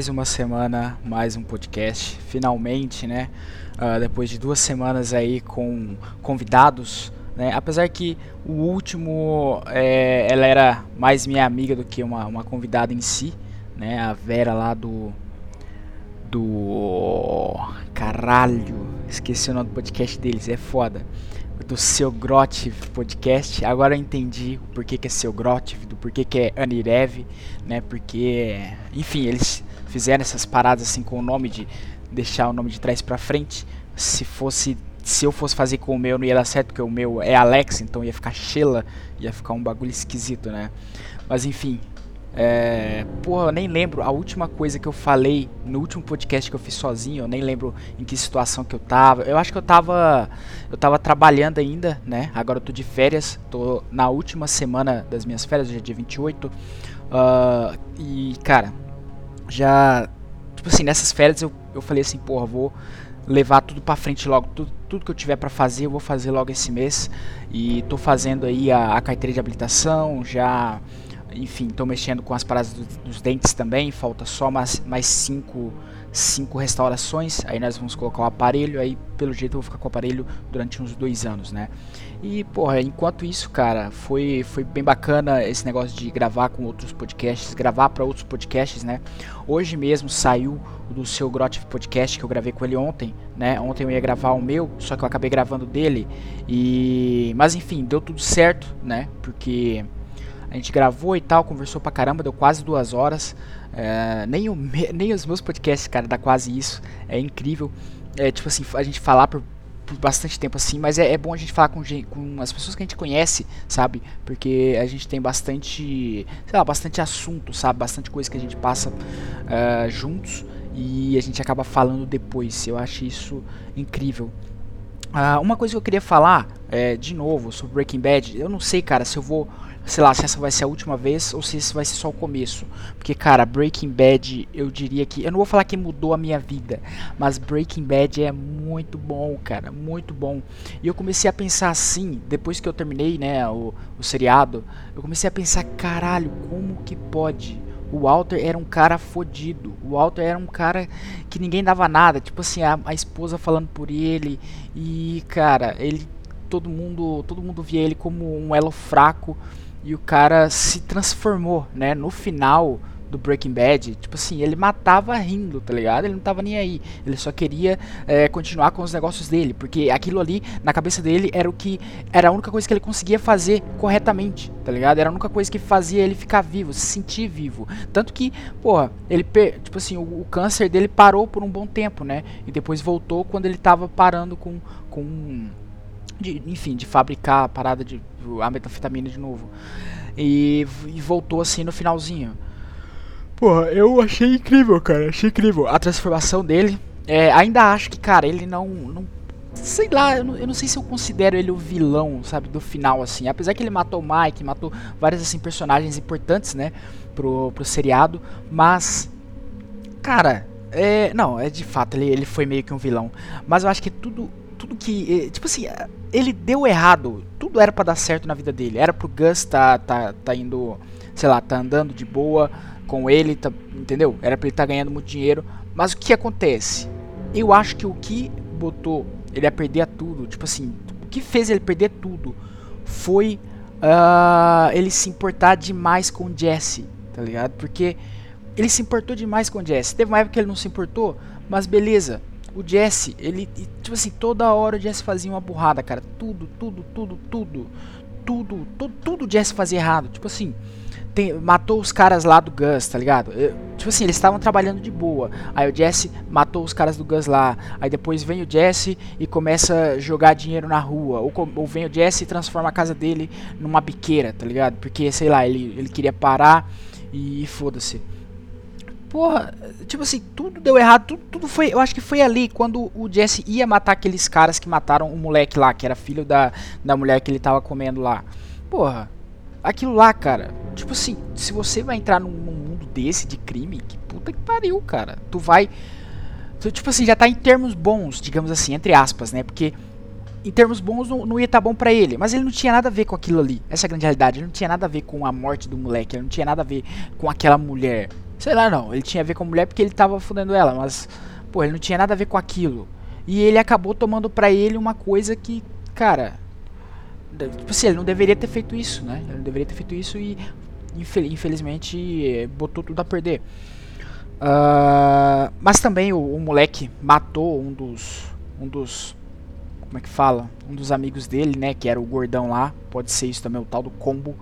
mais uma semana, mais um podcast. Finalmente, né? Uh, depois de duas semanas aí com convidados, né? Apesar que o último, é, ela era mais minha amiga do que uma, uma convidada em si, né? A Vera lá do do caralho, esqueci o nome do podcast deles, é foda do seu Grotiv podcast. Agora eu entendi o porquê que é seu Grotiv, do porquê que é Anirev, né? Porque, enfim, eles fizeram essas paradas assim com o nome de deixar o nome de trás para frente. Se fosse se eu fosse fazer com o meu não ia dar certo, porque o meu é Alex, então ia ficar Sheila, ia ficar um bagulho esquisito, né? Mas enfim, é, porra, eu nem lembro a última coisa que eu falei no último podcast que eu fiz sozinho, eu nem lembro em que situação que eu tava. Eu acho que eu tava eu tava trabalhando ainda, né? Agora eu tô de férias, tô na última semana das minhas férias, hoje é dia 28. Uh, ah, e cara, já tipo assim, nessas férias eu, eu falei assim, porra, vou levar tudo para frente logo, tudo, tudo que eu tiver para fazer, eu vou fazer logo esse mês. E tô fazendo aí a, a carteira de habilitação, já enfim, estou mexendo com as paradas do, dos dentes também. Falta só mais, mais cinco, cinco restaurações. Aí nós vamos colocar o aparelho. Aí, pelo jeito, eu vou ficar com o aparelho durante uns dois anos, né? E, porra, enquanto isso, cara, foi, foi bem bacana esse negócio de gravar com outros podcasts, gravar para outros podcasts, né? Hoje mesmo saiu do seu Grot Podcast que eu gravei com ele ontem, né? Ontem eu ia gravar o meu, só que eu acabei gravando dele. E. Mas enfim, deu tudo certo, né? Porque a gente gravou e tal, conversou pra caramba, deu quase duas horas. É, nem, o, nem os meus podcasts, cara, dá quase isso. É incrível. É tipo assim, a gente falar por, por bastante tempo assim, mas é, é, bom a gente falar com, com as pessoas que a gente conhece, sabe? Porque a gente tem bastante, sei lá, bastante assunto, sabe? Bastante coisa que a gente passa uh, juntos e a gente acaba falando depois. Eu acho isso incrível. Uh, uma coisa que eu queria falar, é, de novo, sobre Breaking Bad, eu não sei, cara, se eu vou sei lá, se essa vai ser a última vez ou se esse vai ser só o começo. Porque, cara, Breaking Bad, eu diria que. Eu não vou falar que mudou a minha vida, mas Breaking Bad é muito bom, cara, muito bom. E eu comecei a pensar assim, depois que eu terminei, né, o, o seriado, eu comecei a pensar, caralho, como que pode? O Walter era um cara fodido. O Walter era um cara que ninguém dava nada. Tipo assim, a, a esposa falando por ele. E, cara, ele. Todo mundo, todo mundo via ele como um elo fraco e o cara se transformou, né? No final do Breaking Bad, tipo assim, ele matava rindo, tá ligado? Ele não tava nem aí. Ele só queria é, continuar com os negócios dele, porque aquilo ali na cabeça dele era o que era a única coisa que ele conseguia fazer corretamente, tá ligado? Era a única coisa que fazia ele ficar vivo, se sentir vivo. Tanto que, porra, ele tipo assim, o, o câncer dele parou por um bom tempo, né? E depois voltou quando ele tava parando com com de, enfim, de fabricar a parada de a metanfetamina de novo. E, e voltou assim no finalzinho. Porra, eu achei incrível, cara. Achei incrível a transformação dele. É, ainda acho que, cara, ele não. não sei lá, eu não, eu não, sei se eu considero ele o vilão, sabe, do final, assim. Apesar que ele matou o Mike, matou vários, assim, personagens importantes, né, pro, pro seriado. Mas, cara, é, não, é de fato, ele, ele foi meio que um vilão. Mas eu acho que tudo tudo que. Eh, tipo assim, eh, ele deu errado. Tudo era para dar certo na vida dele. Era pro Gus tá, tá, tá indo, sei lá, tá andando de boa com ele, tá, entendeu? Era pra ele tá ganhando muito dinheiro. Mas o que acontece? Eu acho que o que botou ele a perder tudo, tipo assim, o que fez ele perder tudo foi uh, ele se importar demais com o Jesse, tá ligado? Porque ele se importou demais com o Jesse. Teve uma época que ele não se importou, mas beleza o Jesse, ele, tipo assim, toda hora o Jesse fazia uma burrada, cara. Tudo, tudo, tudo, tudo. Tudo, tudo, tudo o Jesse fazia errado. Tipo assim, tem, matou os caras lá do Gus, tá ligado? Eu, tipo assim, eles estavam trabalhando de boa. Aí o Jesse matou os caras do Gus lá. Aí depois vem o Jesse e começa a jogar dinheiro na rua. Ou, ou vem o Jesse e transforma a casa dele numa biqueira, tá ligado? Porque, sei lá, ele, ele queria parar e foda-se. Porra, tipo assim, tudo deu errado, tudo, tudo foi. Eu acho que foi ali quando o Jesse ia matar aqueles caras que mataram o moleque lá, que era filho da, da mulher que ele tava comendo lá. Porra, aquilo lá, cara. Tipo assim, se você vai entrar num, num mundo desse de crime, que puta que pariu, cara. Tu vai. Tu, tipo assim, já tá em termos bons, digamos assim, entre aspas, né? Porque em termos bons não, não ia estar tá bom para ele, mas ele não tinha nada a ver com aquilo ali. Essa é a grande realidade. Ele não tinha nada a ver com a morte do moleque, ele não tinha nada a ver com aquela mulher Sei lá, não. Ele tinha a ver com a mulher porque ele tava fudendo ela, mas, pô, ele não tinha nada a ver com aquilo. E ele acabou tomando pra ele uma coisa que, cara. Tipo assim, ele não deveria ter feito isso, né? Ele não deveria ter feito isso e, infelizmente, botou tudo a perder. Uh, mas também o, o, moleque matou um dos. Um dos. Como é que fala? Um dos amigos dele, né? Que era o gordão lá. Pode ser isso também, o tal do combo.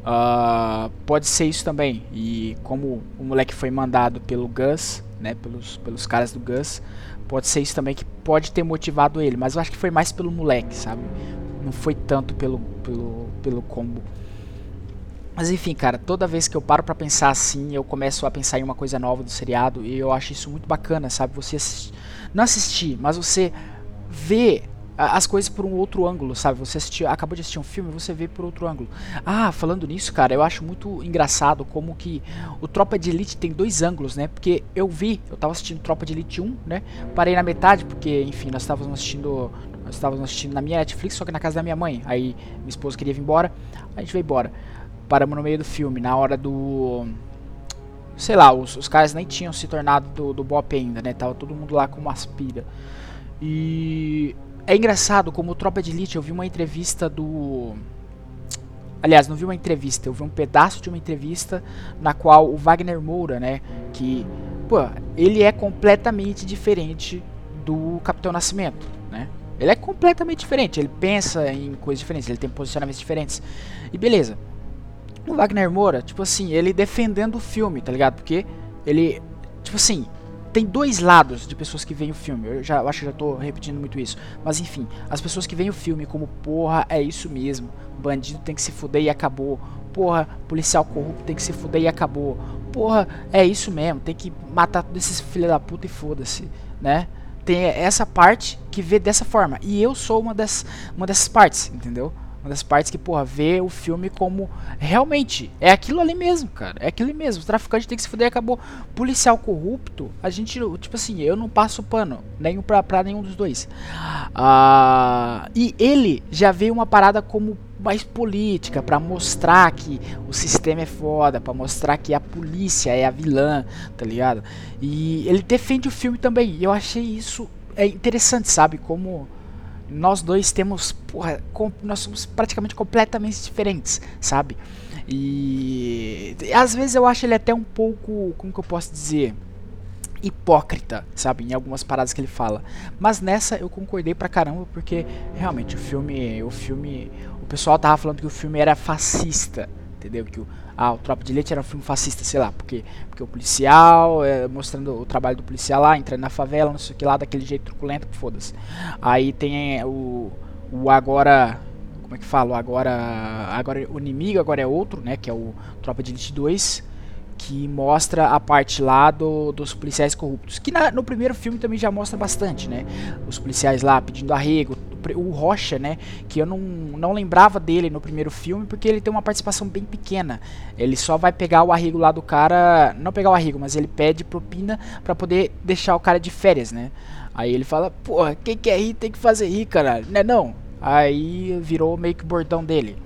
Uh, pode ser isso também. E como o moleque foi mandado pelo Gus, né? Pelos, pelos caras do Gus. Pode ser isso também que pode ter motivado ele. Mas eu acho que foi mais pelo moleque, sabe? Não foi tanto pelo, pelo, pelo combo. Mas enfim, cara, toda vez que eu paro para pensar assim, eu começo a pensar em uma coisa nova do seriado e eu acho isso muito bacana, sabe? Você não assistir, mas você vê as coisas por um outro ângulo, sabe? Você assistiu, acabou de assistir um filme, você vê por outro ângulo. Ah, falando nisso, cara, eu acho muito engraçado como que o Tropa de Elite tem dois ângulos, né? Porque eu vi, eu tava assistindo Tropa de Elite 1, né? Parei na metade porque, enfim, nós estávamos assistindo, nós estávamos assistindo na minha Netflix, só que na casa da minha mãe. Aí minha esposa queria vir embora, a gente veio embora paramos no meio do filme, na hora do. Sei lá, os, os caras nem tinham se tornado do, do Bop ainda, né? Tava todo mundo lá com uma aspira. E é engraçado como Tropa de Elite, eu vi uma entrevista do. Aliás, não vi uma entrevista, eu vi um pedaço de uma entrevista na qual o Wagner Moura, né? Que, pô, ele é completamente diferente do Capitão Nascimento, né? Ele é completamente diferente, ele pensa em coisas diferentes, ele tem posicionamentos diferentes. E beleza o Wagner Moura, tipo assim, ele defendendo o filme, tá ligado? Porque ele, tipo assim, tem dois lados de pessoas que veem o filme. Eu já eu acho que já tô repetindo muito isso. Mas enfim, as pessoas que veem o filme como, porra, é isso mesmo. Bandido tem que se fuder e acabou. Porra, policial corrupto tem que se fuder e acabou. Porra, é isso mesmo. Tem que matar todos esses filhos da puta e foda-se, né? Tem essa parte que vê dessa forma. E eu sou uma, das, uma dessas partes, entendeu? Uma das partes que, porra, vê o filme como realmente é aquilo ali mesmo, cara. É aquilo mesmo. O traficante tem que se fuder acabou. Policial corrupto, a gente, tipo assim, eu não passo pano nenhum pra, pra nenhum dos dois. Ah, e ele já veio uma parada como mais política, para mostrar que o sistema é foda, para mostrar que a polícia é a vilã, tá ligado? E ele defende o filme também. E eu achei isso é interessante, sabe? Como nós dois temos, porra, com, nós somos praticamente completamente diferentes, sabe? E, às vezes eu acho ele até um pouco, como que eu posso dizer, hipócrita, sabe, em algumas paradas que ele fala. Mas nessa eu concordei pra caramba porque realmente o filme, o filme, o pessoal tava falando que o filme era fascista, entendeu? Que o, ah, o Tropa de Elite era um filme fascista, sei lá, porque, porque o policial, é, mostrando o trabalho do policial lá, entrando na favela, não sei o que lá, daquele jeito truculento, foda-se. Aí tem é, o, o agora, como é que fala? O agora, agora o inimigo agora é outro, né, que é o Tropa de Elite 2, que mostra a parte lá do, dos policiais corruptos, que na, no primeiro filme também já mostra bastante, né? Os policiais lá pedindo arrego, o Rocha, né? Que eu não, não lembrava dele no primeiro filme, porque ele tem uma participação bem pequena. Ele só vai pegar o arrego lá do cara, não pegar o arrego, mas ele pede propina para poder deixar o cara de férias, né? Aí ele fala, porra, quem quer rir tem que fazer rir, caralho, né não? Aí virou meio que bordão dele.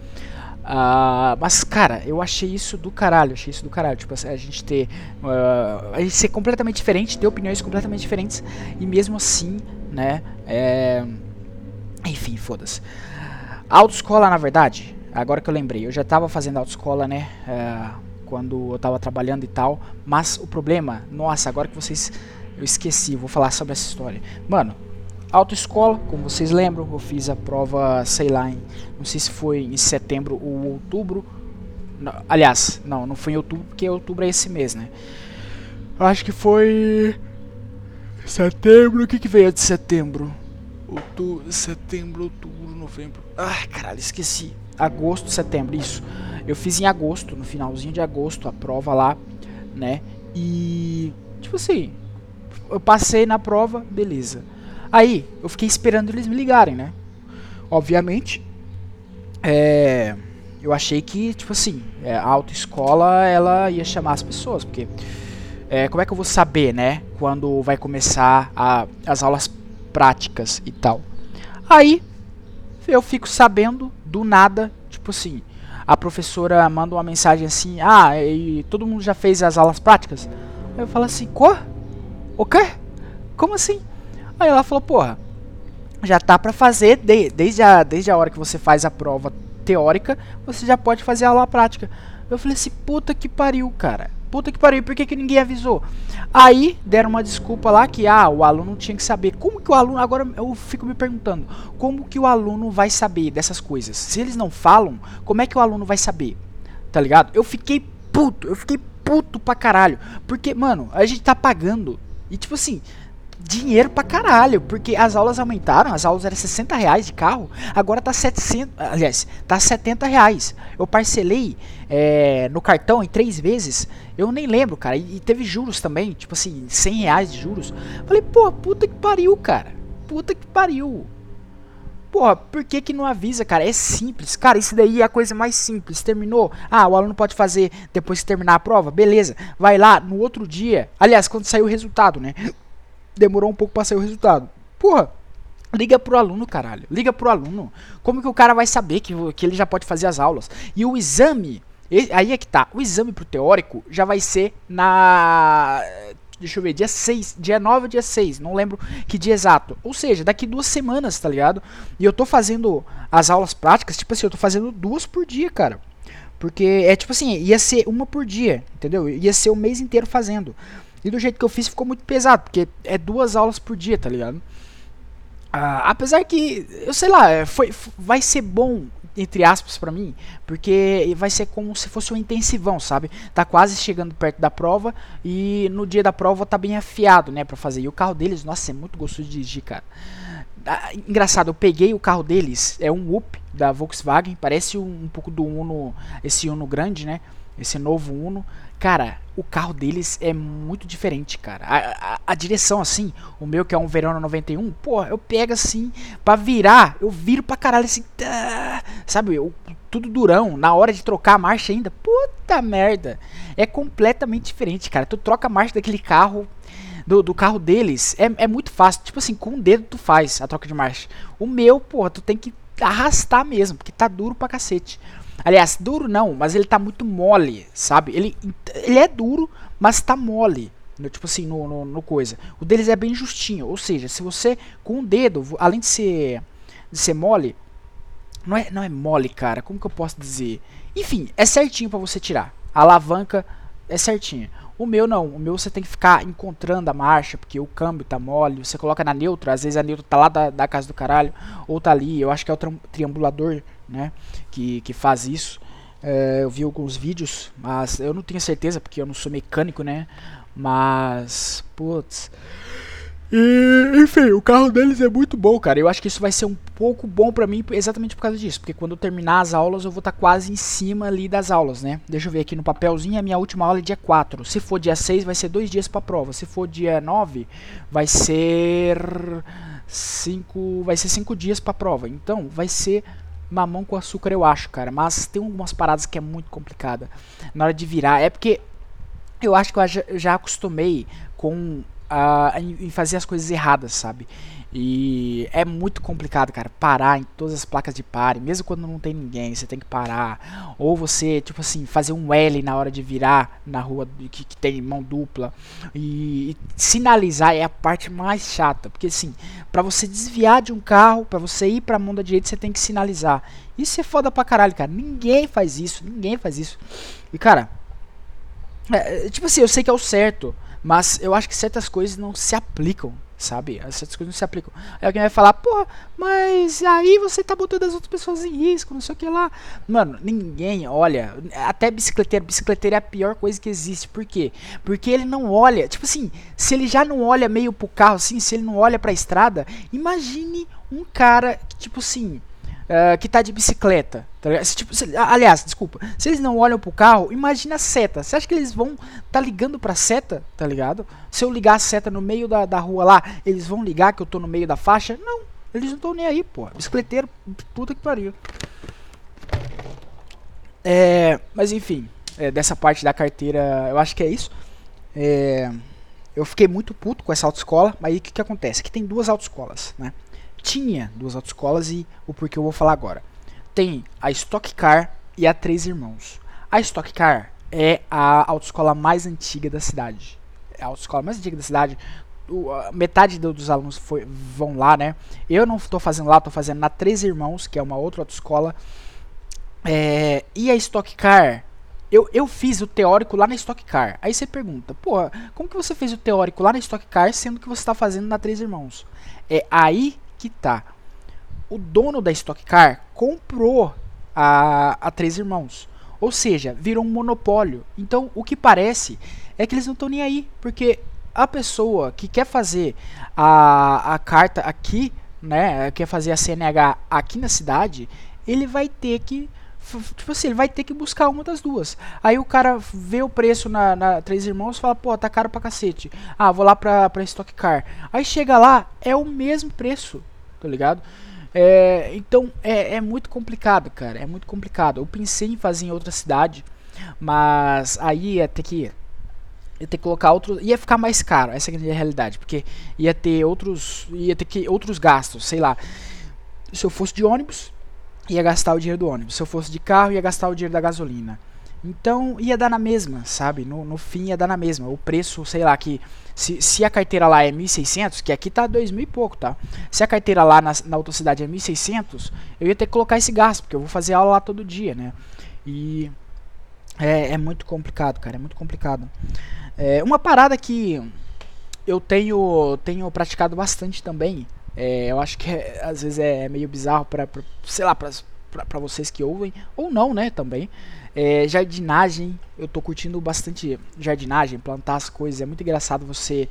Uh, mas, cara, eu achei isso do caralho. Achei isso do caralho. Tipo, a gente ter. Uh, a gente ser completamente diferente, ter opiniões completamente diferentes. E mesmo assim, né? É... Enfim, foda-se. Autoescola, na verdade, agora que eu lembrei, eu já tava fazendo autoescola, né? É, quando eu tava trabalhando e tal. Mas o problema, nossa, agora que vocês. Eu esqueci, vou falar sobre essa história. Mano, autoescola, como vocês lembram, eu fiz a prova, sei lá, em, não sei se foi em setembro ou outubro. Não, aliás, não, não foi em outubro, porque outubro é esse mês, né? Acho que foi setembro. O que que veio de setembro? Outubro, setembro, outubro, novembro. Ai, caralho, esqueci. Agosto, setembro, isso. Eu fiz em agosto, no finalzinho de agosto, a prova lá, né? E tipo assim, eu passei na prova, beleza. Aí, eu fiquei esperando eles me ligarem, né? Obviamente, é, eu achei que, tipo assim, é, a autoescola ela ia chamar as pessoas, porque é, como é que eu vou saber, né, quando vai começar a, as aulas práticas e tal? Aí, eu fico sabendo do nada, tipo assim, a professora manda uma mensagem assim: Ah, e todo mundo já fez as aulas práticas? Aí eu falo assim: Quê? O quê? Como assim? Aí ela falou: Porra, já tá pra fazer de, desde, a, desde a hora que você faz a prova teórica, você já pode fazer a aula prática. Eu falei assim: Puta que pariu, cara puta que pariu, por que, que ninguém avisou? Aí deram uma desculpa lá que ah, o aluno tinha que saber. Como que o aluno, agora eu fico me perguntando, como que o aluno vai saber dessas coisas? Se eles não falam, como é que o aluno vai saber? Tá ligado? Eu fiquei puto, eu fiquei puto pra caralho. Porque, mano, a gente tá pagando. E tipo assim, dinheiro pra caralho, porque as aulas aumentaram, as aulas eram 60 reais de carro, agora tá 700, aliás, tá 70 reais. Eu parcelei é, no cartão em três vezes, eu nem lembro, cara, e, e, teve juros também, tipo assim, 100 reais de juros. Falei, pô, puta que pariu, cara, puta que pariu. Porra, por que que não avisa, cara? É simples. Cara, isso daí é a coisa mais simples. Terminou? Ah, o aluno pode fazer depois que terminar a prova? Beleza. Vai lá no outro dia. Aliás, quando sair o resultado, né? Demorou um pouco para sair o resultado. Porra, liga pro aluno, caralho. Liga pro aluno. Como que o cara vai saber que, que ele já pode fazer as aulas? E o exame, aí é que tá. O exame pro teórico já vai ser na deixa eu ver, dia 6, dia 9 ou dia 6, não lembro que dia exato. Ou seja, daqui duas semanas, tá ligado? E eu tô fazendo as aulas práticas, tipo assim, eu tô fazendo duas por dia, cara. Porque é tipo assim, ia ser uma por dia, entendeu? Ia ser o mês inteiro fazendo. E do jeito que eu fiz ficou muito pesado, porque é duas aulas por dia, tá ligado? Ah, apesar que, eu sei lá, é, foi, vai ser bom, entre aspas, para mim, porque vai ser como se fosse um intensivão, sabe? Tá quase chegando perto da prova e no dia da prova tá bem afiado, né, pra fazer. E o carro deles, nossa, é muito gostoso de dirigir, cara. Ah, engraçado, eu peguei o carro deles, é um Up da Volkswagen, parece um, um pouco do Uno, esse Uno grande, né? Esse novo Uno. Cara, o carro deles é muito diferente, cara. A, a, a, direção, assim, o meu que é um Verona 91, pô, eu pego assim, pra virar, eu viro pra caralho assim, tá, sabe, eu, tudo durão, na hora de trocar a marcha ainda, puta merda. É completamente diferente, cara. Tu troca a marcha daquele carro, do, do carro deles, é, é muito fácil. Tipo assim, com um dedo tu faz a troca de marcha. O meu, porra, tu tem que arrastar mesmo, porque tá duro pra cacete. Aliás, duro não, mas ele tá muito mole, sabe? Ele, ele é duro, mas tá mole. No, tipo assim, no, no, no, coisa. O deles é bem justinho. Ou seja, se você com o dedo, além de ser, de ser mole, não é, não é mole, cara. Como que eu posso dizer? Enfim, é certinho para você tirar. A alavanca é certinha. O meu não, o meu você tem que ficar encontrando a marcha, porque o câmbio tá mole, você coloca na neutra, às vezes a neutra tá lá da, da casa do caralho, ou tá ali, eu acho que é o triangulador, né, que, que faz isso. É, eu vi alguns vídeos, mas eu não tenho certeza, porque eu não sou mecânico, né, mas, putz... E, enfim, o carro deles é muito bom, cara. Eu acho que isso vai ser um pouco bom para mim exatamente por causa disso. Porque quando eu terminar as aulas, eu vou estar tá quase em cima ali das aulas, né? Deixa eu ver aqui no papelzinho. A minha última aula é dia 4. Se for dia 6, vai ser dois dias pra prova. Se for dia 9, vai ser. 5. Vai ser 5 dias pra prova. Então, vai ser mamão com açúcar, eu acho, cara. Mas tem algumas paradas que é muito complicada. Na hora de virar. É porque eu acho que eu já, acostumei com uh, em, fazer as coisas erradas, sabe? E é muito complicado, cara, parar em todas as placas de pare, mesmo quando não tem ninguém, você tem que parar. Ou você, tipo assim, fazer um L na hora de virar na rua que, que tem mão dupla. E, e, sinalizar é a parte mais chata, porque assim, para você desviar de um carro, para você ir pra mão da direita, você tem que sinalizar. Isso é foda pra caralho, cara. Ninguém faz isso, ninguém faz isso. E cara, é, tipo assim, eu sei que é o certo. Mas eu acho que certas coisas não se aplicam, sabe? Certas coisas não se aplicam. Aí alguém vai falar, pô, mas aí você tá botando as outras pessoas em risco, não sei o que lá. Mano, ninguém olha. Até bicicleteiro. Bicicleteiro é a pior coisa que existe. Por quê? Porque ele não olha. Tipo assim, se ele já não olha meio pro carro, assim, se ele não olha pra estrada, imagine um cara que, tipo assim uh, que tá de bicicleta. Tá se, tipo, se, aliás, desculpa. Se eles não olham pro carro, imagina a seta. Você acha que eles vão tá ligando pra seta, tá ligado? Se eu ligar a seta no meio da, da rua lá, eles vão ligar que eu tô no meio da faixa? Não, eles não estão nem aí, pô. Bicicleteiro, puta que pariu. É, mas enfim, é, dessa parte da carteira, eu acho que é isso. É, eu fiquei muito puto com essa autoescola, mas aí o que, que acontece? Aqui tem duas autoescolas, né? Tinha duas autoescolas e o porquê eu vou falar agora. Tem a Stock Car e a Três Irmãos. A Stock Car é a autoescola mais antiga da cidade. É a autoescola mais antiga da cidade. O, metade do, dos alunos foi, vão lá, né? Eu não estou fazendo lá, estou fazendo na Três Irmãos, que é uma outra autoescola. É, e a Stock Car eu, eu fiz o teórico lá na Stock Car. Aí você pergunta, pô, como que você fez o teórico lá na Stock Car, sendo que você está fazendo na Três Irmãos? É aí que tá. O dono da Stock Car comprou a, a Três Irmãos. Ou seja, virou um monopólio. Então, o que parece é que eles não estão nem aí. Porque a pessoa que quer fazer a, a carta aqui, né, quer fazer a CNH aqui na cidade, ele vai ter que Tipo assim, ele vai ter que buscar uma das duas. Aí o cara vê o preço na, na Três Irmãos e fala, pô, tá caro pra cacete. Ah, vou lá pra, pra Stock Car. Aí chega lá, é o mesmo preço, tá ligado? É, então é, é muito complicado, cara. É muito complicado. Eu pensei em fazer em outra cidade, mas aí ia ter que ia ter que colocar outro, ia ficar mais caro, essa é a realidade, porque ia ter outros, ia ter que outros gastos, sei lá. Se eu fosse de ônibus, ia gastar o dinheiro do ônibus. Se eu fosse de carro, ia gastar o dinheiro da gasolina. Então ia dar na mesma, sabe? No, no fim ia dar na mesma. O preço, sei lá, que se, se a carteira lá é 1.600, que aqui tá 2.000 e pouco, tá? Se a carteira lá na, na outra cidade é 1.600, eu ia ter que colocar esse gasto, porque eu vou fazer aula lá todo dia, né? E é, é muito complicado, cara, é muito complicado. É, uma parada que eu tenho, tenho praticado bastante também é, eu acho que é, às vezes é meio bizarro para, sei lá, para vocês que ouvem, ou não, né, também. É, jardinagem, eu tô curtindo bastante jardinagem, plantar as coisas. É muito engraçado você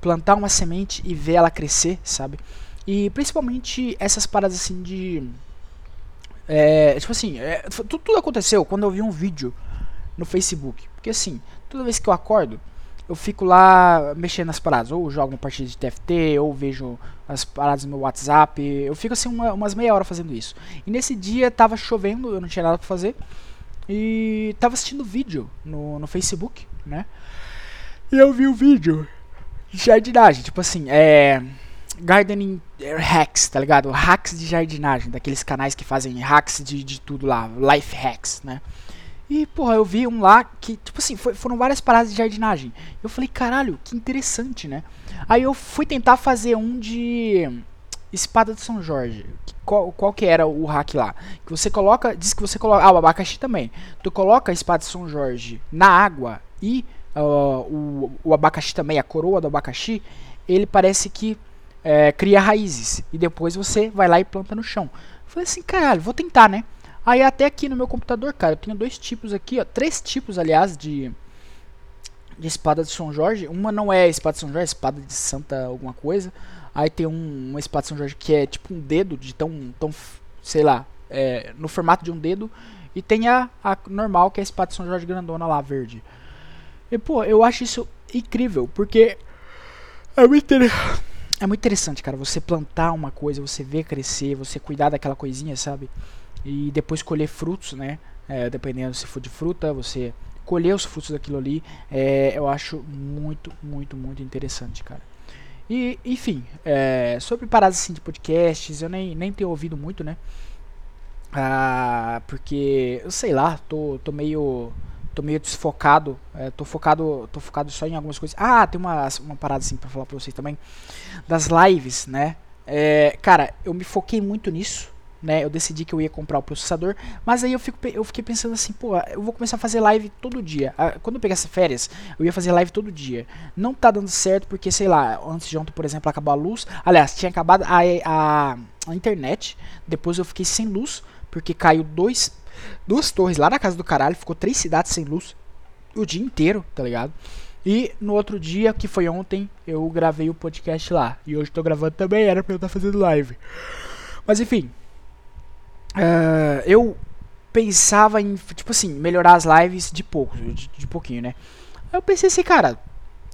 plantar uma semente e ver ela crescer, sabe? E principalmente essas paradas assim de. É, tipo assim, é, tudo, tudo aconteceu quando eu vi um vídeo no Facebook. Porque assim, toda vez que eu acordo, eu fico lá mexendo nas paradas. Ou jogo uma partida de TFT, ou vejo as paradas no meu WhatsApp. Eu fico assim uma, umas meia hora fazendo isso. E nesse dia tava chovendo, eu não tinha nada pra fazer. E tava assistindo vídeo no, no Facebook, né? E eu vi o vídeo de jardinagem, tipo assim, é. Gardening hacks, tá ligado? Hacks de jardinagem, daqueles canais que fazem hacks de, de tudo lá, life hacks, né? E, porra, eu vi um lá que, tipo assim, foi, foram várias paradas de jardinagem. Eu falei, caralho, que interessante, né? Aí eu fui tentar fazer um de espada de São Jorge. Qual, qual que era o hack lá? Que você coloca, diz que você coloca, ah, o abacaxi também. Tu coloca a espada de São Jorge na água e uh, o, o abacaxi também, a coroa do abacaxi, ele parece que é, cria raízes. E depois você vai lá e planta no chão. Eu falei assim, caralho, vou tentar, né? Aí até aqui no meu computador, cara, eu tenho dois tipos aqui, ó, três tipos, aliás, de de espada de São Jorge. Uma não é espada de São Jorge, é espada de Santa alguma coisa. Aí tem um, uma espada de São Jorge que é tipo um dedo de tão, tão sei lá, é, no formato de um dedo. E tem a, a normal que é a espada de São Jorge grandona lá, verde. E pô, eu acho isso incrível, porque é muito, é muito interessante, cara, você plantar uma coisa, você ver crescer, você cuidar daquela coisinha, sabe? E depois colher frutos, né? É, dependendo se for de fruta, você colher os frutos daquilo ali, é, eu acho muito, muito, muito interessante, cara. E, enfim, é, sobre paradas assim de podcasts, eu nem, nem tenho ouvido muito, né? Ah, porque, eu sei lá, tô, tô meio tô meio desfocado, é, tô focado, tô focado só em algumas coisas. Ah, tem uma, uma parada assim para falar para vocês também das lives, né? É, cara, eu me foquei muito nisso, né? Eu decidi que eu ia comprar o processador, mas aí eu, fico, eu fiquei pensando assim, pô, eu vou começar a fazer live todo dia. Ah, quando eu pegasse férias, eu ia fazer live todo dia. Não tá dando certo porque, sei lá, antes de ontem, por exemplo, acabou a luz. Aliás, tinha acabado a, a, a internet. Depois eu fiquei sem luz, porque caiu dois, duas torres lá na casa do caralho, ficou três cidades sem luz o dia inteiro, tá ligado? E no outro dia, que foi ontem, eu gravei o podcast lá. E hoje tô gravando também, era pra eu estar tá fazendo live. Mas enfim, Uh, eu pensava em, tipo assim, melhorar as lives de pouco, de, de pouquinho, né? Eu pensei assim, cara,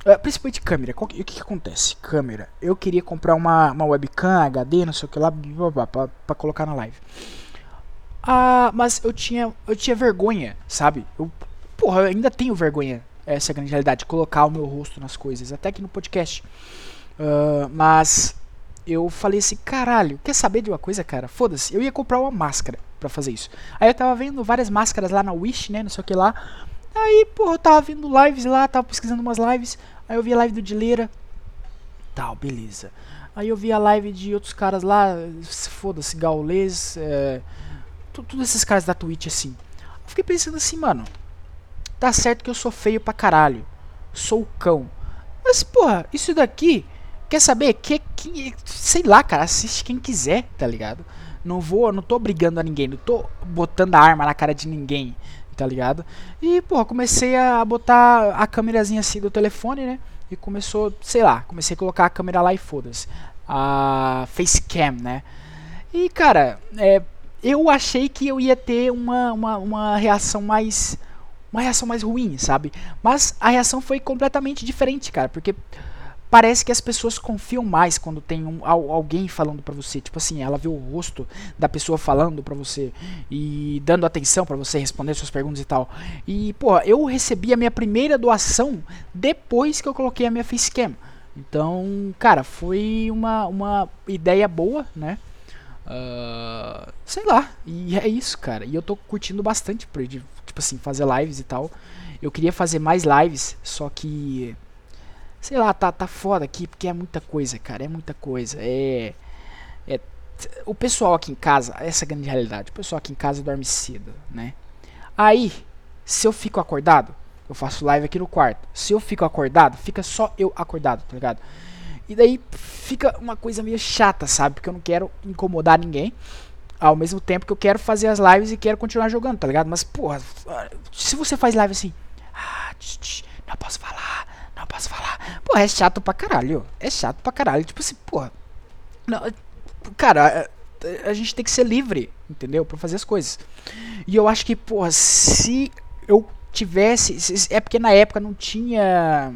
uh, principalmente câmera, o que, que acontece? Câmera, eu queria comprar uma, uma webcam HD, não sei o que lá, pra colocar na live. Ah, mas eu tinha, eu tinha vergonha, sabe? Eu, porra, eu ainda tenho vergonha, essa é a grande realidade, de colocar o meu rosto nas coisas, até aqui no podcast. Uh, mas eu falei assim, caralho, quer saber de uma coisa, cara? Foda-se, eu ia comprar uma máscara. pra fazer isso. Aí eu tava vendo várias máscaras lá na Wish, né? Não sei o que lá. Aí, pô, eu tava vendo lives lá, tava pesquisando umas lives. Aí eu vi a live do Dileira. Tal, beleza. Aí eu vi a live de outros caras lá, foda-se, Gaules, é, esses caras da Twitch assim. Eu fiquei pensando assim, mano, tá certo que eu sou feio pra caralho, sou o cão. Mas, porra, isso daqui, quer saber? Que, que, sei lá, cara, assiste quem quiser, tá ligado? Não vou, não tô brigando a ninguém, não tô botando a arma na cara de ninguém, tá ligado? E, porra, comecei a botar a câmerazinha assim do telefone, né? E começou, sei lá, comecei a colocar a câmera lá e foda-se. A facecam, né? E, cara, é, eu achei que eu ia ter uma, uma, uma reação mais. Uma reação mais ruim, sabe? Mas a reação foi completamente diferente, cara. Porque parece que as pessoas confiam mais quando tem um, alguém falando para você. Tipo assim, ela vê o rosto da pessoa falando para você e dando atenção para você responder suas perguntas e tal. E, pô, eu recebi a minha primeira doação depois que eu coloquei a minha facecam. Então, cara, foi uma, uma ideia boa, né? Uh, sei lá, e é isso, cara. E eu tô curtindo bastante, tipo assim, fazer lives e tal. Eu queria fazer mais lives, só que Sei lá, tá, tá foda aqui, porque é muita coisa, cara. É muita coisa. É. é o pessoal aqui em casa, essa é a grande realidade. O pessoal aqui em casa dorme cedo, né? Aí, se eu fico acordado, eu faço live aqui no quarto. Se eu fico acordado, fica só eu acordado, tá ligado? E daí fica uma coisa meio chata, sabe? Porque eu não quero incomodar ninguém. Ao mesmo tempo que eu quero fazer as lives e quero continuar jogando, tá ligado? Mas, porra, se você faz live assim, ah, tch, tch, não posso falar, não posso falar. Pô, é chato pra caralho. É chato pra caralho. Tipo assim, porra. Não, cara, a, a gente tem que ser livre, entendeu? Pra fazer as coisas. E eu acho que, porra, se eu tivesse. É porque na época não tinha.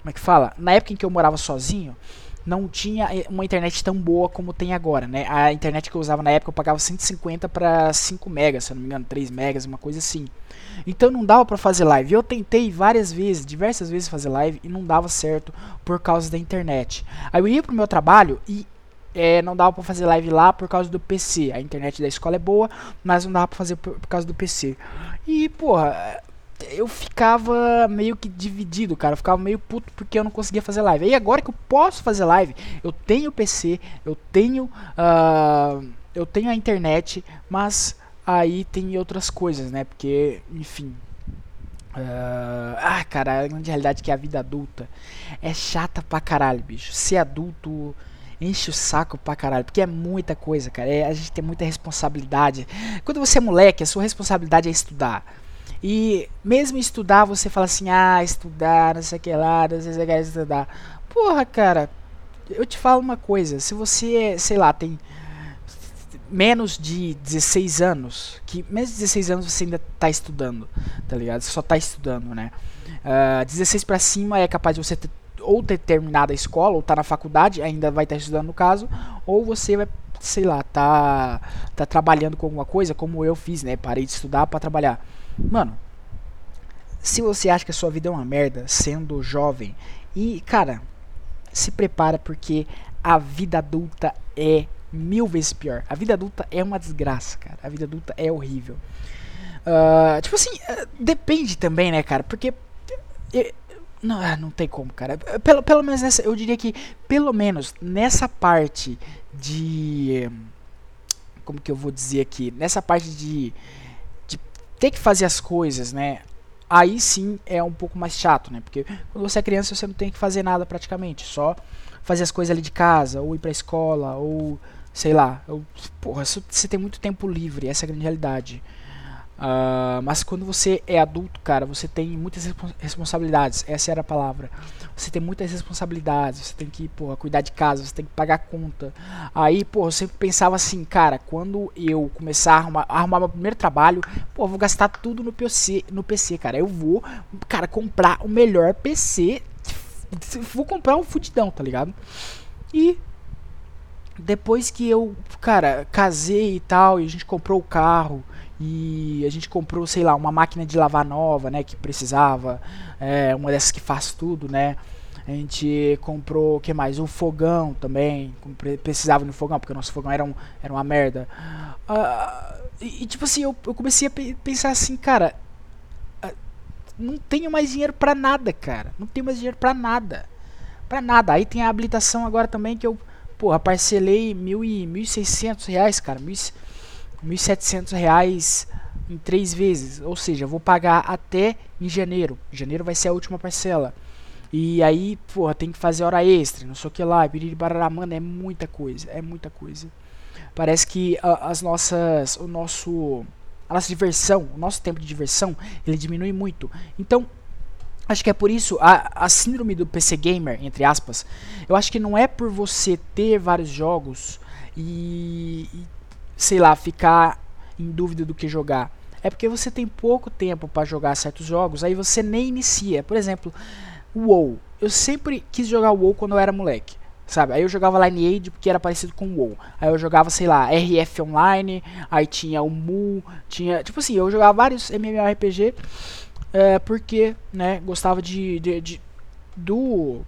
Como é que fala? Na época em que eu morava sozinho, não tinha eh, uma internet tão boa como tem agora, né? A internet que eu usava na época eu pagava 150 para 5 megas, se eu não me engano, 3 megas, uma coisa assim. Então não dava para fazer live. Eu tentei várias vezes, diversas vezes fazer live e não dava certo por causa da internet. Aí eu ia pro meu trabalho e é, não dava para fazer live lá por causa do PC. A internet da escola é boa, mas não dava para fazer por, por causa do PC. E, porra, eu ficava meio que dividido, cara. Eu ficava meio puto porque eu não conseguia fazer live. Aí agora que eu posso fazer live, eu tenho PC, eu tenho. Uh, eu tenho a internet, mas aí tem outras coisas, né? Porque, enfim. Uh, ah, cara, a grande realidade é que a vida adulta é chata pra caralho, bicho. Ser adulto enche o saco pra caralho, porque é muita coisa, cara. É, a gente tem muita responsabilidade. Quando você é moleque, a sua responsabilidade é estudar. E mesmo estudar, você fala assim, ah, estudar, não sei o que lá, o que lá, estudar. Porra, cara, eu te falo uma coisa, se você, sei lá, tem menos de 16 anos, que menos de 16 anos você ainda tá estudando, tá ligado? Você só tá estudando, né? Uh, ah, 16 para cima é capaz de você ter, ou ter terminado a escola, ou tá na faculdade, ainda vai estar tá estudando no caso, ou você vai, sei lá, tá, tá trabalhando com alguma coisa, como eu fiz, né? Parei de estudar para trabalhar. Mano, se você acha que a sua vida é uma merda sendo jovem, e cara, se prepara porque a vida adulta é mil vezes pior. A vida adulta é uma desgraça, cara. A vida adulta é horrível. Uh, tipo assim, uh, depende também, né, cara? Porque. Uh, não, ah, não tem como, cara. Pelo, pelo menos nessa. Eu diria que, pelo menos nessa parte de. Como que eu vou dizer aqui? Nessa parte de. Ter que fazer as coisas, né? Aí sim é um pouco mais chato, né? Porque quando você é criança você não tem que fazer nada praticamente. Só fazer as coisas ali de casa, ou ir pra escola, ou sei lá, eu, porra, você tem muito tempo livre, essa é a grande realidade. Uh, mas quando você é adulto, cara, você tem muitas responsabilidades. Essa era a palavra. Você tem muitas responsabilidades. Você tem que, porra, cuidar de casa, você tem que pagar conta. Aí, porra, eu sempre pensava assim, cara, quando eu começar a arrumar, a arrumar meu primeiro trabalho, pô, vou gastar tudo no PC, no PC, cara. Eu vou, cara, comprar o melhor PC. Vou comprar um fudidão, tá ligado? E depois que eu, cara, casei e tal, e a gente comprou o carro, e a gente comprou, sei lá, uma máquina de lavar nova, né, que precisava, é, uma dessas que faz tudo, né, A gente comprou, o que mais? Um fogão também. Precisava de um fogão, porque o nosso fogão era, um, era uma merda. Uh, e, tipo assim, eu, eu comecei a pensar assim, cara. Uh, não tenho mais dinheiro pra nada, cara. Não tenho mais dinheiro pra nada. Pra nada. Aí tem a habilitação agora também que eu, porra, parcelei mil e, 1.600 reais, cara. Mil, 1.700 reais em três vezes. Ou seja, vou pagar até em janeiro. Janeiro vai ser a última parcela. E aí, porra, tem que fazer hora extra, não sei o que lá, barará, mano, é muita coisa, é muita coisa. Parece que a, as nossas, o nosso, a nossa diversão, o nosso tempo de diversão, ele diminui muito. Então, acho que é por isso a, a síndrome do PC gamer, entre aspas, eu acho que não é por você ter vários jogos e, e sei lá, ficar em dúvida do que jogar. É porque você tem pouco tempo para jogar certos jogos, aí você nem inicia. Por exemplo, o WoW. Eu sempre quis jogar o WoW quando eu era moleque. Sabe? Aí eu jogava Lineage porque era parecido com o WoW. Aí eu jogava, sei lá, RF Online, aí tinha o Mu, tinha. Tipo assim, eu jogava vários MMORPG é, porque, né, gostava de, de, de, do.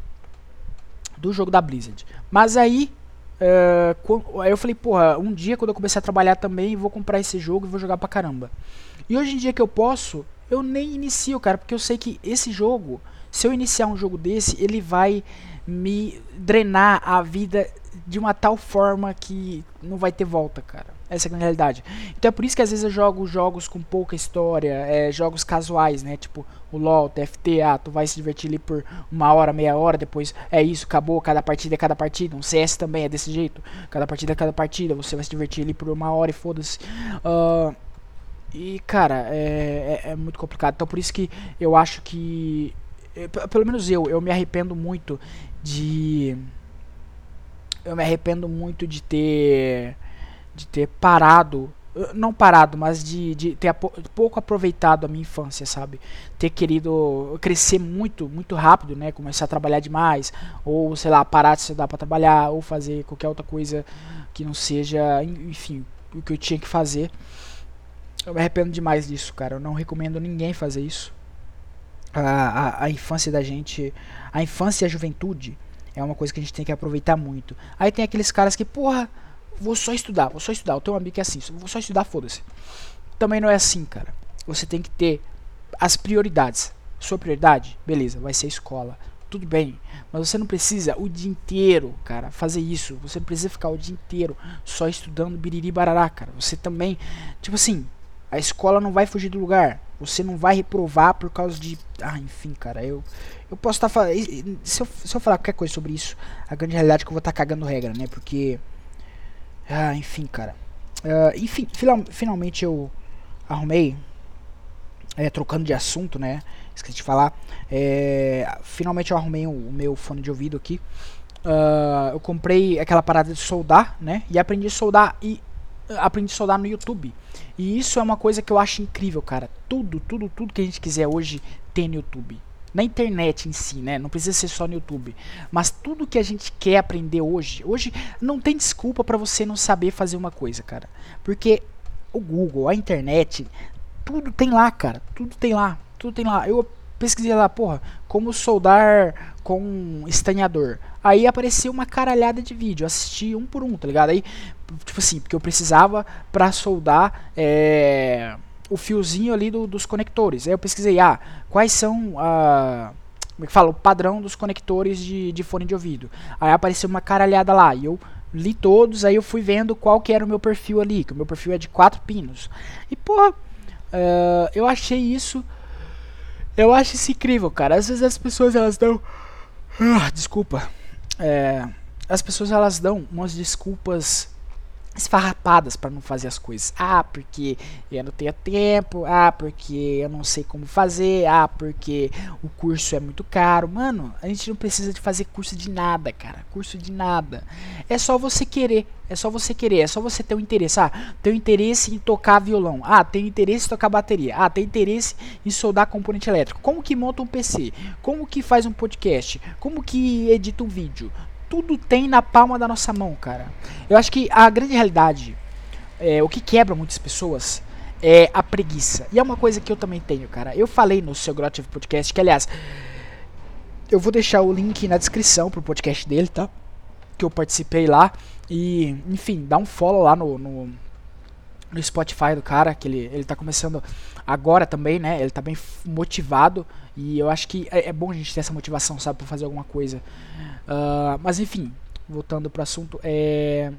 do jogo da Blizzard. Mas aí. É, aí eu falei, porra, um dia quando eu comecei a trabalhar também, vou comprar esse jogo e vou jogar pra caramba. E hoje em dia que eu posso, eu nem inicio, cara, porque eu sei que esse jogo se eu iniciar um jogo desse, ele vai me drenar a vida de uma tal forma que não vai ter volta, cara. Essa é a realidade. Então é por isso que às vezes eu jogo jogos com pouca história, é, jogos casuais, né? Tipo o LoL, TFT, ah, tu vai se divertir ali por uma hora, meia hora, depois é isso, acabou, cada partida é cada partida. Um CS também é desse jeito, cada partida é cada partida, você vai se divertir ali por uma hora e foda-se. Uh, e cara, é, é, é muito complicado. Então por isso que eu acho que é, pelo menos eu, eu me arrependo muito de eu me arrependo muito de ter de ter parado não parado, mas de, de ter pouco aproveitado a minha infância, sabe? Ter querido crescer muito, muito rápido, né? Começar a trabalhar demais, ou sei lá, parar de estudar para trabalhar, ou fazer qualquer outra coisa que não seja, enfim, o que eu tinha que fazer. Eu me arrependo demais disso, cara. Eu não recomendo ninguém fazer isso a, a, a infância da gente, a infância e a juventude é uma coisa que a gente tem que aproveitar muito. Aí tem aqueles caras que, porra, vou só estudar, vou só estudar. Eu tenho um amigo é assim, vou só estudar, foda-se. Também não é assim, cara. Você tem que ter as prioridades. Sua prioridade, beleza, vai ser escola. Tudo bem, mas você não precisa o dia inteiro, cara, fazer isso. Você não precisa ficar o dia inteiro só estudando biriri barará, cara. Você também, tipo assim, a escola não vai fugir do lugar. Você não vai reprovar por causa de. Ah, enfim, cara, eu. Eu posso estar tá falando. Se eu, se eu falar qualquer coisa sobre isso, a grande realidade é que eu vou estar tá cagando regra, né? Porque. Ah, enfim, cara. Uh, enfim, final, finalmente eu arrumei. É, trocando de assunto, né? Esqueci de falar. É, finalmente eu arrumei o, o, meu fone de ouvido aqui. Uh, eu comprei aquela parada de soldar, né? E aprendi a soldar. E aprendi a soldar no YouTube. E isso é uma coisa que eu acho incrível, cara. Tudo, tudo, tudo que a gente quiser hoje tem no YouTube. Na internet em si, né? Não precisa ser só no YouTube. Mas tudo que a gente quer aprender hoje, hoje não tem desculpa para você não saber fazer uma coisa, cara. Porque o Google, a internet, tudo tem lá, cara. Tudo tem lá. Tudo tem lá. Eu pesquisei lá, porra, como soldar com estanhador. Aí apareceu uma caralhada de vídeo, assisti um por um, tá ligado? Aí, tipo assim, porque eu precisava pra soldar é, o fiozinho ali do, dos conectores. Aí eu pesquisei, ah, quais são a. Como é que fala? O padrão dos conectores de, de fone de ouvido. Aí apareceu uma caralhada lá. E eu li todos, aí eu fui vendo qual que era o meu perfil ali, que o meu perfil é de quatro pinos. E, pô, uh, eu achei isso eu acho isso incrível, cara. Às vezes as pessoas elas dão. Ah, desculpa. É, as pessoas elas dão umas desculpas esfarrapadas para não fazer as coisas. Ah, porque eu não tenho tempo. Ah, porque eu não sei como fazer. Ah, porque o curso é muito caro. Mano, a gente não precisa de fazer curso de nada, cara. Curso de nada. É só você querer. É só você querer. É só você ter um interesse. Ah, tem interesse em tocar violão. Ah, tem interesse em tocar bateria. Ah, tem interesse em soldar componente elétrico. Como que monta um PC? Como que faz um podcast? Como que edita um vídeo? Tudo tem na palma da nossa mão, cara. Eu acho que a grande realidade, é, o que quebra muitas pessoas é a preguiça. E é uma coisa que eu também tenho, cara. Eu falei no seu Grottive Podcast que, aliás, Eu vou deixar o link na descrição pro podcast dele, tá? Que eu participei lá. E, enfim, dá um follow lá no, no, no Spotify do cara, que ele, ele tá começando agora também, né? Ele tá bem motivado. E eu acho que é, é bom a gente ter essa motivação, sabe, pra fazer alguma coisa. Uh, mas enfim, voltando pro assunto, é.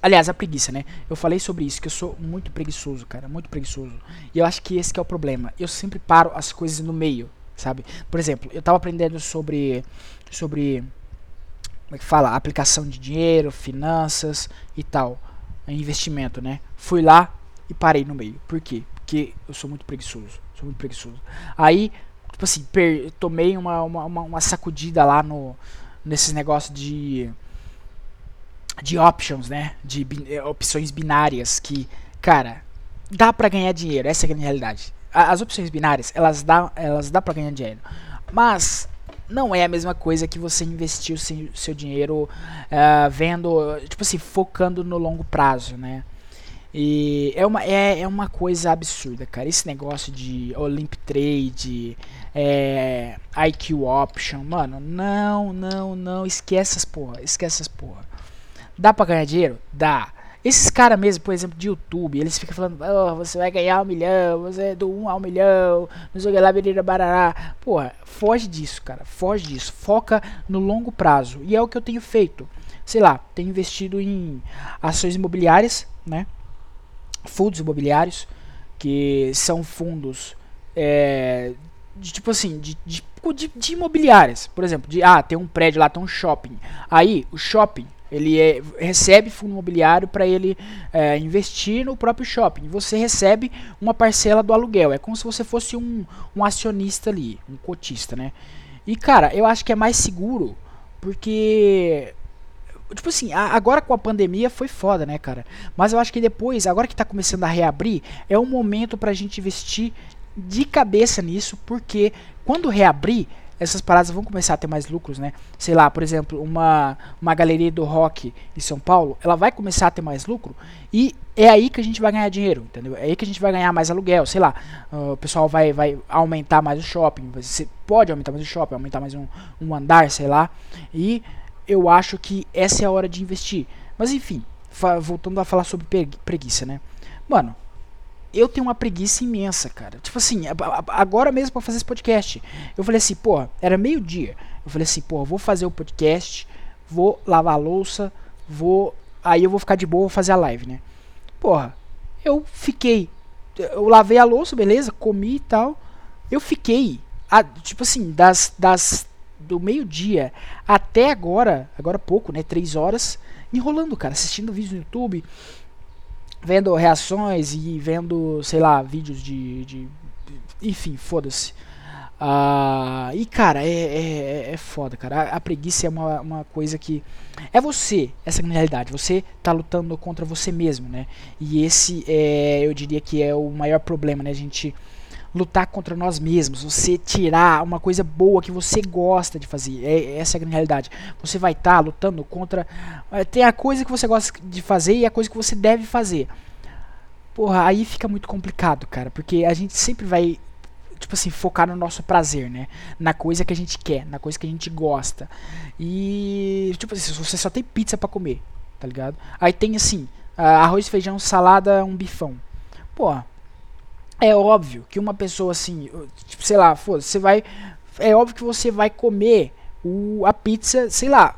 Aliás, a preguiça, né? Eu falei sobre isso, que eu sou muito preguiçoso, cara, muito preguiçoso. E eu acho que esse que é o problema. Eu sempre paro as coisas no meio, sabe? Por exemplo, eu tava aprendendo sobre sobre como é que fala, aplicação de dinheiro, finanças e tal, investimento, né? Fui lá e parei no meio. Por quê? Porque eu sou muito preguiçoso, sou muito preguiçoso. Aí, tipo assim, per tomei uma, uma, uma sacudida lá no nesses negócios de de options, né? De eh, opções binárias que, cara, dá para ganhar dinheiro, essa é a realidade. As opções binárias, elas dá, elas dá para ganhar dinheiro. Mas não é a mesma coisa que você investir o seu, seu dinheiro uh, vendo, tipo assim, focando no longo prazo, né? E é uma, é, é uma coisa absurda, cara. Esse negócio de Olymp Trade, é, IQ Option, mano, não, não, não, esquece essas porra, esquece essas porra. Dá pra ganhar dinheiro? Dá. Esses caras mesmo, por exemplo, de YouTube, eles ficam falando, oh, você vai ganhar um milhão, você é do 1 um ao milhão, não sei o que lá, berira, barará. Porra, foge disso, cara, foge disso. Foca no longo prazo. E é o que eu tenho feito. Sei lá, tenho investido em ações imobiliárias, né? Fundos imobiliários, que são fundos é, de tipo assim, de, de, de, de imobiliárias. Por exemplo, de ah, tem um prédio lá, tem um shopping. Aí, o shopping ele é, recebe fundo imobiliário para ele é, investir no próprio shopping. Você recebe uma parcela do aluguel. É como se você fosse um, um acionista ali, um cotista, né? E cara, eu acho que é mais seguro porque. Tipo assim, agora com a pandemia foi foda, né, cara? Mas eu acho que depois, agora que tá começando a reabrir, é um momento pra gente investir de cabeça nisso, porque quando reabrir, essas paradas vão começar a ter mais lucros, né? Sei lá, por exemplo, uma, uma galeria do rock em São Paulo, ela vai começar a ter mais lucro e é aí que a gente vai ganhar dinheiro, entendeu? É aí que a gente vai ganhar mais aluguel, sei lá. Uh, o pessoal vai, vai aumentar mais o shopping, você pode aumentar mais o shopping, aumentar mais um, um andar, sei lá. E eu acho que essa é a hora de investir. Mas enfim, voltando a falar sobre preguiça, né? Mano, eu tenho uma preguiça imensa, cara. Tipo assim, agora mesmo para fazer esse podcast. Eu falei assim, pô, era meio-dia. Eu falei assim, pô, vou fazer o podcast, vou lavar a louça, vou. Aí eu vou ficar de boa, vou fazer a live, né? Porra, eu fiquei. Eu lavei a louça, beleza, comi e tal. Eu fiquei, a, tipo assim, das, das do meio-dia até agora, agora pouco, né? Três horas, enrolando, cara, assistindo vídeos no YouTube, vendo reações e vendo, sei lá, vídeos de. de enfim, foda-se. Uh, e cara, é, é, é foda, cara. A, a, preguiça é uma, uma coisa que. É você, essa realidade. Você tá lutando contra você mesmo, né? E esse é, eu diria que é o maior problema, né? A gente lutar contra nós mesmos, você tirar uma coisa boa que você gosta de fazer. É, essa é a grande realidade. Você vai estar tá lutando contra. É, tem a coisa que você gosta de fazer e a coisa que você deve fazer. Porra, aí fica muito complicado, cara, porque a gente sempre vai, tipo assim, focar no nosso prazer, né? Na coisa que a gente quer, na coisa que a gente gosta. E, tipo assim, você só tem pizza para comer, tá ligado? Aí tem assim, arroz, feijão, salada, um bifão. Porra é óbvio que uma pessoa assim, tipo, sei lá, você vai. É óbvio que você vai comer o, a pizza, sei lá,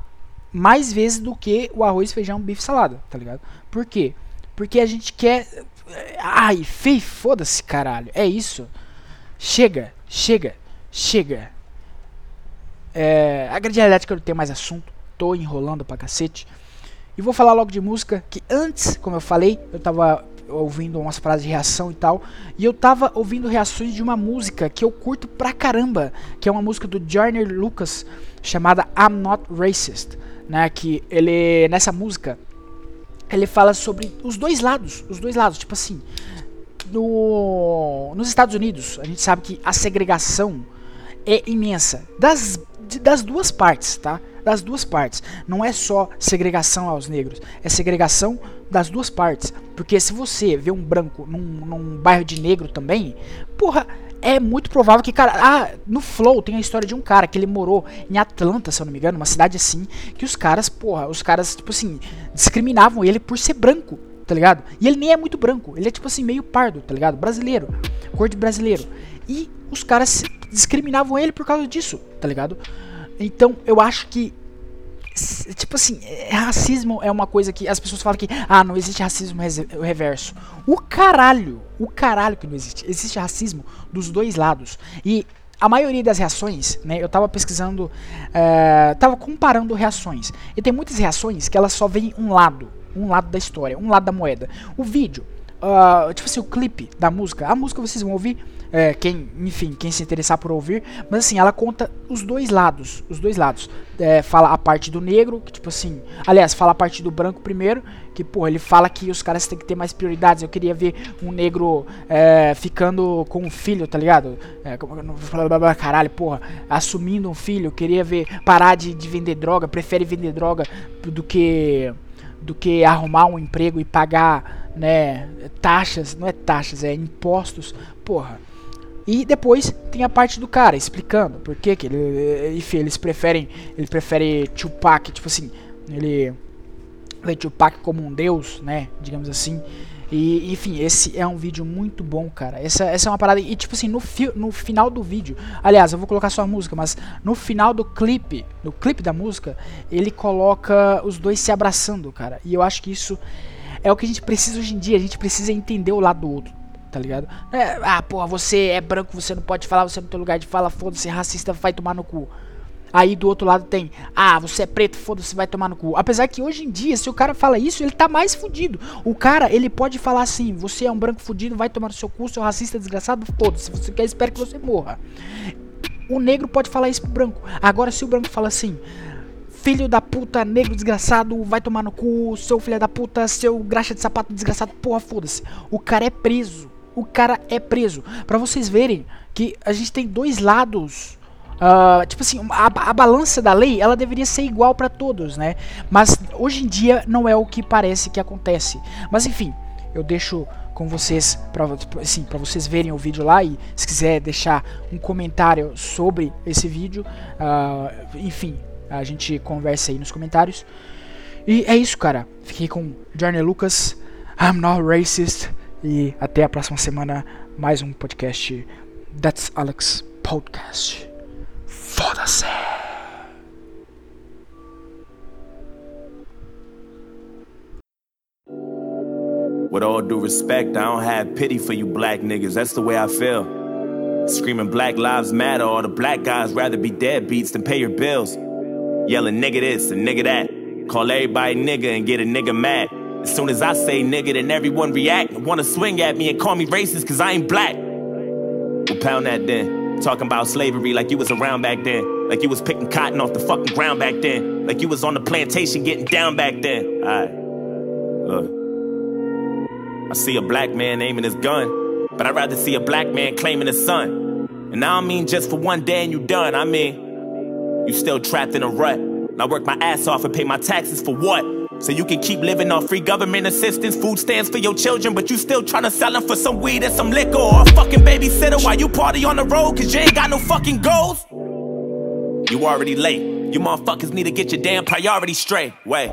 mais vezes do que o arroz, feijão, bife, salada, tá ligado? Por quê? Porque a gente quer. Ai, fei, foda-se, caralho. É isso. Chega, chega, chega. É, a grande realidade é que eu não tenho mais assunto. Tô enrolando pra cacete. E vou falar logo de música. Que antes, como eu falei, eu tava ouvindo umas paradas de reação e tal. E eu tava ouvindo reações de uma música que eu curto pra caramba, que é uma música do Joyner Lucas chamada I'm Not Racist, né? Que ele nessa música ele fala sobre os dois lados, os dois lados, tipo assim, no, nos Estados Unidos a gente sabe que a segregação é imensa das das duas partes, tá? Das duas partes. Não é só segregação aos negros, é segregação das duas partes. Porque se você vê um branco num, num bairro de negro também, porra, é muito provável que, cara, ah, no Flow tem a história de um cara que ele morou em Atlanta, se eu não me engano, uma cidade assim, que os caras, porra, os caras, tipo assim, discriminavam ele por ser branco, tá ligado? E ele nem é muito branco, ele é tipo assim, meio pardo, tá ligado? Brasileiro, cor de brasileiro. E os caras discriminavam ele por causa disso, tá ligado? Então eu acho que tipo assim, é, racismo é uma coisa que as pessoas falam que ah, não existe racismo reverso. O caralho, o caralho que não existe. Existe racismo dos dois lados. E a maioria das reações, né, eu tava pesquisando, uh, tava comparando reações. E tem muitas reações que elas só veem um lado, um lado da história, um lado da moeda. O vídeo, uh, tipo assim, o clipe da música, a música vocês vão ouvir, é, quem, enfim, quem se interessar por ouvir, mas assim, ela conta os dois lados, os dois lados. É, fala a parte do negro, que tipo assim, aliás, fala a parte do branco primeiro, que pô, ele fala que os caras têm que ter mais prioridades. Eu queria ver um negro é, ficando com um filho, tá ligado? É, caralho, porra, assumindo um filho. Eu queria ver parar de, de vender droga, prefere vender droga do que do que arrumar um emprego e pagar, né, taxas, não é taxas, é impostos. Porra, e depois tem a parte do cara explicando por que que ele, enfim, eles preferem, ele prefere Tupac, tipo assim, ele vê Tupac como um deus, né, digamos assim. E, enfim, esse é um vídeo muito bom, cara. Essa, essa é uma parada. E, tipo assim, no, fi, no final do vídeo. Aliás, eu vou colocar só a música, mas no final do clipe, no clipe da música, ele coloca os dois se abraçando, cara. E eu acho que isso é o que a gente precisa hoje em dia. A gente precisa entender o lado do outro tá ligado? É, ah, porra, você é branco, você não pode falar, você não tem lugar de fala, foda-se, racista, vai tomar no cu. Aí do outro lado tem, ah, você é preto, foda-se, vai tomar no cu. Apesar que hoje em dia, se o cara fala isso, ele tá mais fudido. O cara, ele pode falar assim, você é um branco fudido, vai tomar no seu cu, seu racista desgraçado, foda-se, você quer, espero que você morra. O negro pode falar isso pro branco. Agora, se o branco fala assim, filho da puta, negro desgraçado, vai tomar no cu, seu filho da puta, seu graxa de sapato desgraçado, porra, foda-se. O cara é preso o cara é preso. Para vocês verem que a gente tem dois lados. Uh, tipo assim, a, a, balança da lei ela deveria ser igual para todos, né? Mas hoje em dia não é o que parece que acontece. Mas enfim, eu deixo com vocês para assim, para vocês verem o vídeo lá e se quiser deixar um comentário sobre esse vídeo, uh, enfim, a gente conversa aí nos comentários. E é isso, cara. Fiquei com Johnny Lucas. I'm not racist. E até a próxima semana, mais um podcast That's Alex Podcast. Foda-se! With all due respect, I don't have pity for you black niggas. That's the way I feel. Screaming Black Lives Matter, all the black guys rather be dead beats than pay your bills. Yelling nigga this and nigga that. Call everybody nigga and get a nigga mad. As soon as I say nigga, then everyone react wanna swing at me and call me racist cause I ain't black. Well, pound that then. Talking about slavery like you was around back then. Like you was picking cotton off the fucking ground back then. Like you was on the plantation getting down back then. Alright. Look. I see a black man aiming his gun, but I'd rather see a black man claiming his son. And I don't mean just for one day and you done. I mean, you still trapped in a rut. And I work my ass off and pay my taxes for what? So you can keep living off free government assistance, food stamps for your children, but you still trying to sell them for some weed and some liquor or a fucking babysitter while you party on the road cause you ain't got no fucking goals? You already late. You motherfuckers need to get your damn priorities straight. Wait.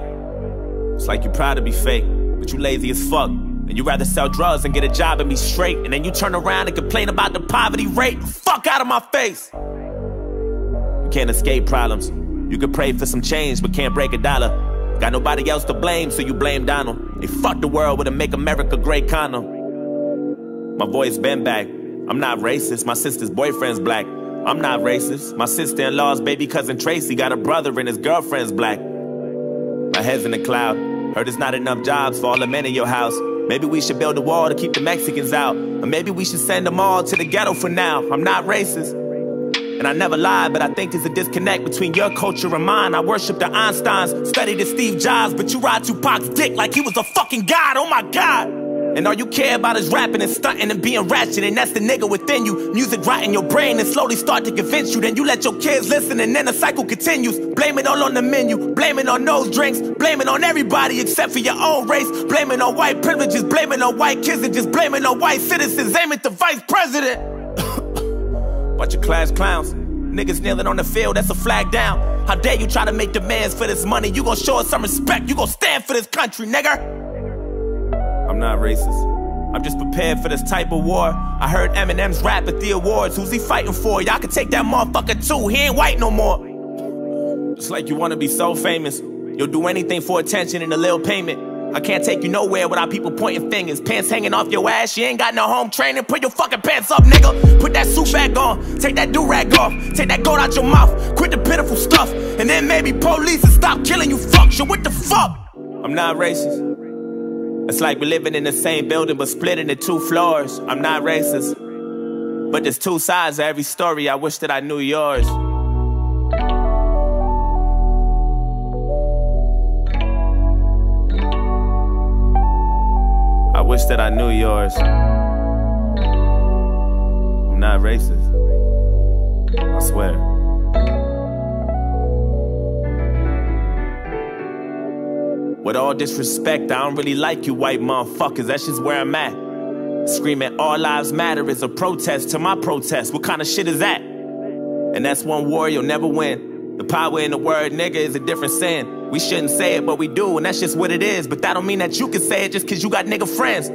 It's like you're proud to be fake, but you lazy as fuck. And you rather sell drugs and get a job and be straight. And then you turn around and complain about the poverty rate. Fuck out of my face. You can't escape problems. You can pray for some change, but can't break a dollar. Got nobody else to blame, so you blame Donald. They fucked the world with a make America great condom. My voice been back. I'm not racist. My sister's boyfriend's black. I'm not racist. My sister-in-law's baby cousin Tracy got a brother and his girlfriend's black. My head's in the cloud. Heard there's not enough jobs for all the men in your house. Maybe we should build a wall to keep the Mexicans out. Or maybe we should send them all to the ghetto for now. I'm not racist. And I never lied, but I think there's a disconnect between your culture and mine. I worship the Einsteins, study the Steve Jobs, but you ride Tupac's dick like he was a fucking god. Oh my god. And all you care about is rapping and stunting and being ratchet, and that's the nigga within you. Music in your brain and slowly start to convince you. Then you let your kids listen, and then the cycle continues. Blame it all on the menu, blame it on those drinks, blame it on everybody except for your own race. Blame it on white privileges, blame it on white kids, and just blame it on white citizens. Aim at the vice president. Bunch of class clowns. Niggas kneeling on the field, that's a flag down. How dare you try to make demands for this money? You gon' show us some respect, you gon' stand for this country, nigga. I'm not racist. I'm just prepared for this type of war. I heard Eminem's rap at the awards. Who's he fighting for? Y'all can take that motherfucker too. He ain't white no more. It's like you wanna be so famous. You'll do anything for attention and a little payment. I can't take you nowhere without people pointing fingers. Pants hanging off your ass, you ain't got no home training. Put your fucking pants up, nigga. Put that suit back on. Take that do rag off. Take that gold out your mouth. Quit the pitiful stuff. And then maybe police and stop killing you fucks. Yo, what the fuck? I'm not racist. It's like we're living in the same building but split into two floors. I'm not racist. But there's two sides to every story. I wish that I knew yours. I wish that I knew yours. I'm not racist. I swear. With all disrespect, I don't really like you white motherfuckers. That's just where I'm at. Screaming all lives matter is a protest to my protest. What kind of shit is that? And that's one war you'll never win. The power in the word nigga is a different sin. We shouldn't say it, but we do, and that's just what it is. But that don't mean that you can say it just cause you got nigga friends.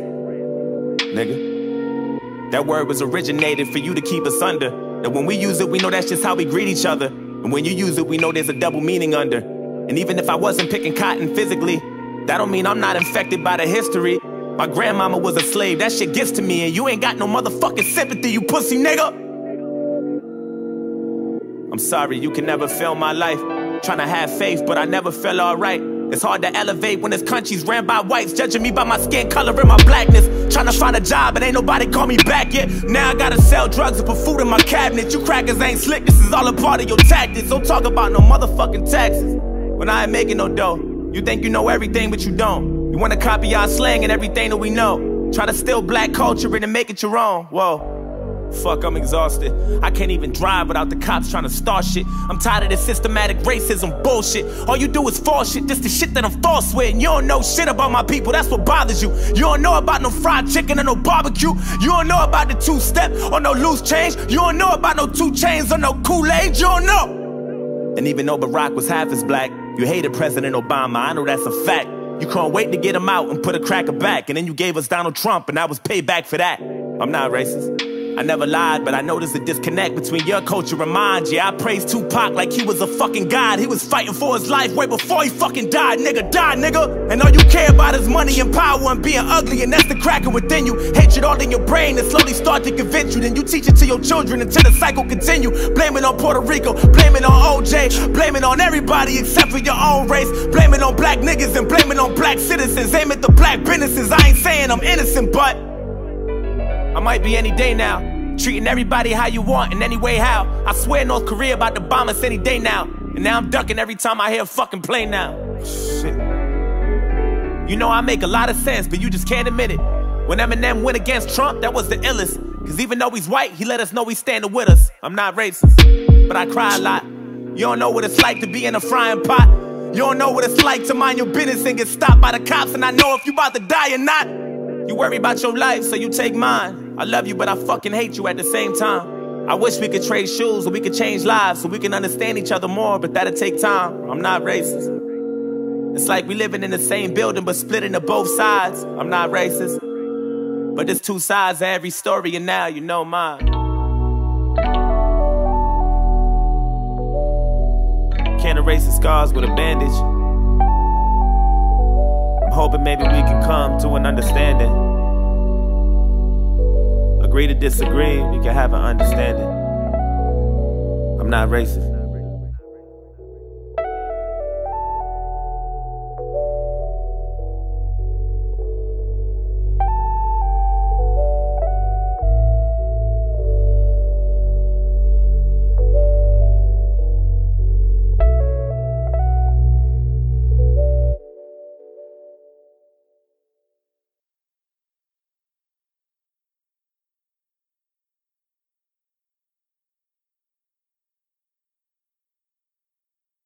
Nigga. That word was originated for you to keep us under. And when we use it, we know that's just how we greet each other. And when you use it, we know there's a double meaning under. And even if I wasn't picking cotton physically, that don't mean I'm not infected by the history. My grandmama was a slave, that shit gets to me, and you ain't got no motherfucking sympathy, you pussy nigga. I'm sorry, you can never fill my life. Trying to have faith, but I never felt alright. It's hard to elevate when this country's ran by whites, judging me by my skin color and my blackness. Trying to find a job, and ain't nobody call me back yet. Now I gotta sell drugs and put food in my cabinet. You crackers ain't slick, this is all a part of your tactics. Don't talk about no motherfucking taxes. When I ain't making no dough, you think you know everything, but you don't. You wanna copy our slang and everything that we know. Try to steal black culture and make it your own. Whoa. Fuck, I'm exhausted. I can't even drive without the cops trying to start shit. I'm tired of this systematic racism bullshit. All you do is false shit, just the shit that I'm false with. And you don't know shit about my people, that's what bothers you. You don't know about no fried chicken or no barbecue. You don't know about the two step or no loose change. You don't know about no two chains or no Kool Aid. You don't know. And even though Barack was half as black, you hated President Obama. I know that's a fact. You couldn't wait to get him out and put a cracker back. And then you gave us Donald Trump, and I was payback for that. I'm not racist. I never lied, but I noticed a disconnect between your culture and mine. Yeah, I praised Tupac like he was a fucking god. He was fighting for his life way before he fucking died. Nigga, die, nigga. And all you care about is money and power and being ugly, and that's the cracker within you. Hatred all in your brain and slowly start to convince you. Then you teach it to your children until the cycle continue. Blame it on Puerto Rico, blame it on OJ, blame it on everybody except for your own race. Blame it on black niggas and blame it on black citizens. Aim at the black businesses. I ain't saying I'm innocent, but. I might be any day now. Treating everybody how you want in any way how. I swear North Korea about to bomb us any day now. And now I'm ducking every time I hear a fucking plane now. Shit. You know I make a lot of sense, but you just can't admit it. When Eminem went against Trump, that was the illest. Cause even though he's white, he let us know he's standing with us. I'm not racist, but I cry a lot. You don't know what it's like to be in a frying pot. You don't know what it's like to mind your business and get stopped by the cops. And I know if you about to die or not. You worry about your life, so you take mine. I love you, but I fucking hate you at the same time. I wish we could trade shoes or we could change lives so we can understand each other more, but that'll take time. I'm not racist. It's like we living in the same building but split into both sides. I'm not racist. But there's two sides to every story, and now you know mine. Can't erase the scars with a bandage. I'm hoping maybe we can come to an understanding. Agree to disagree, we can have an understanding. I'm not racist.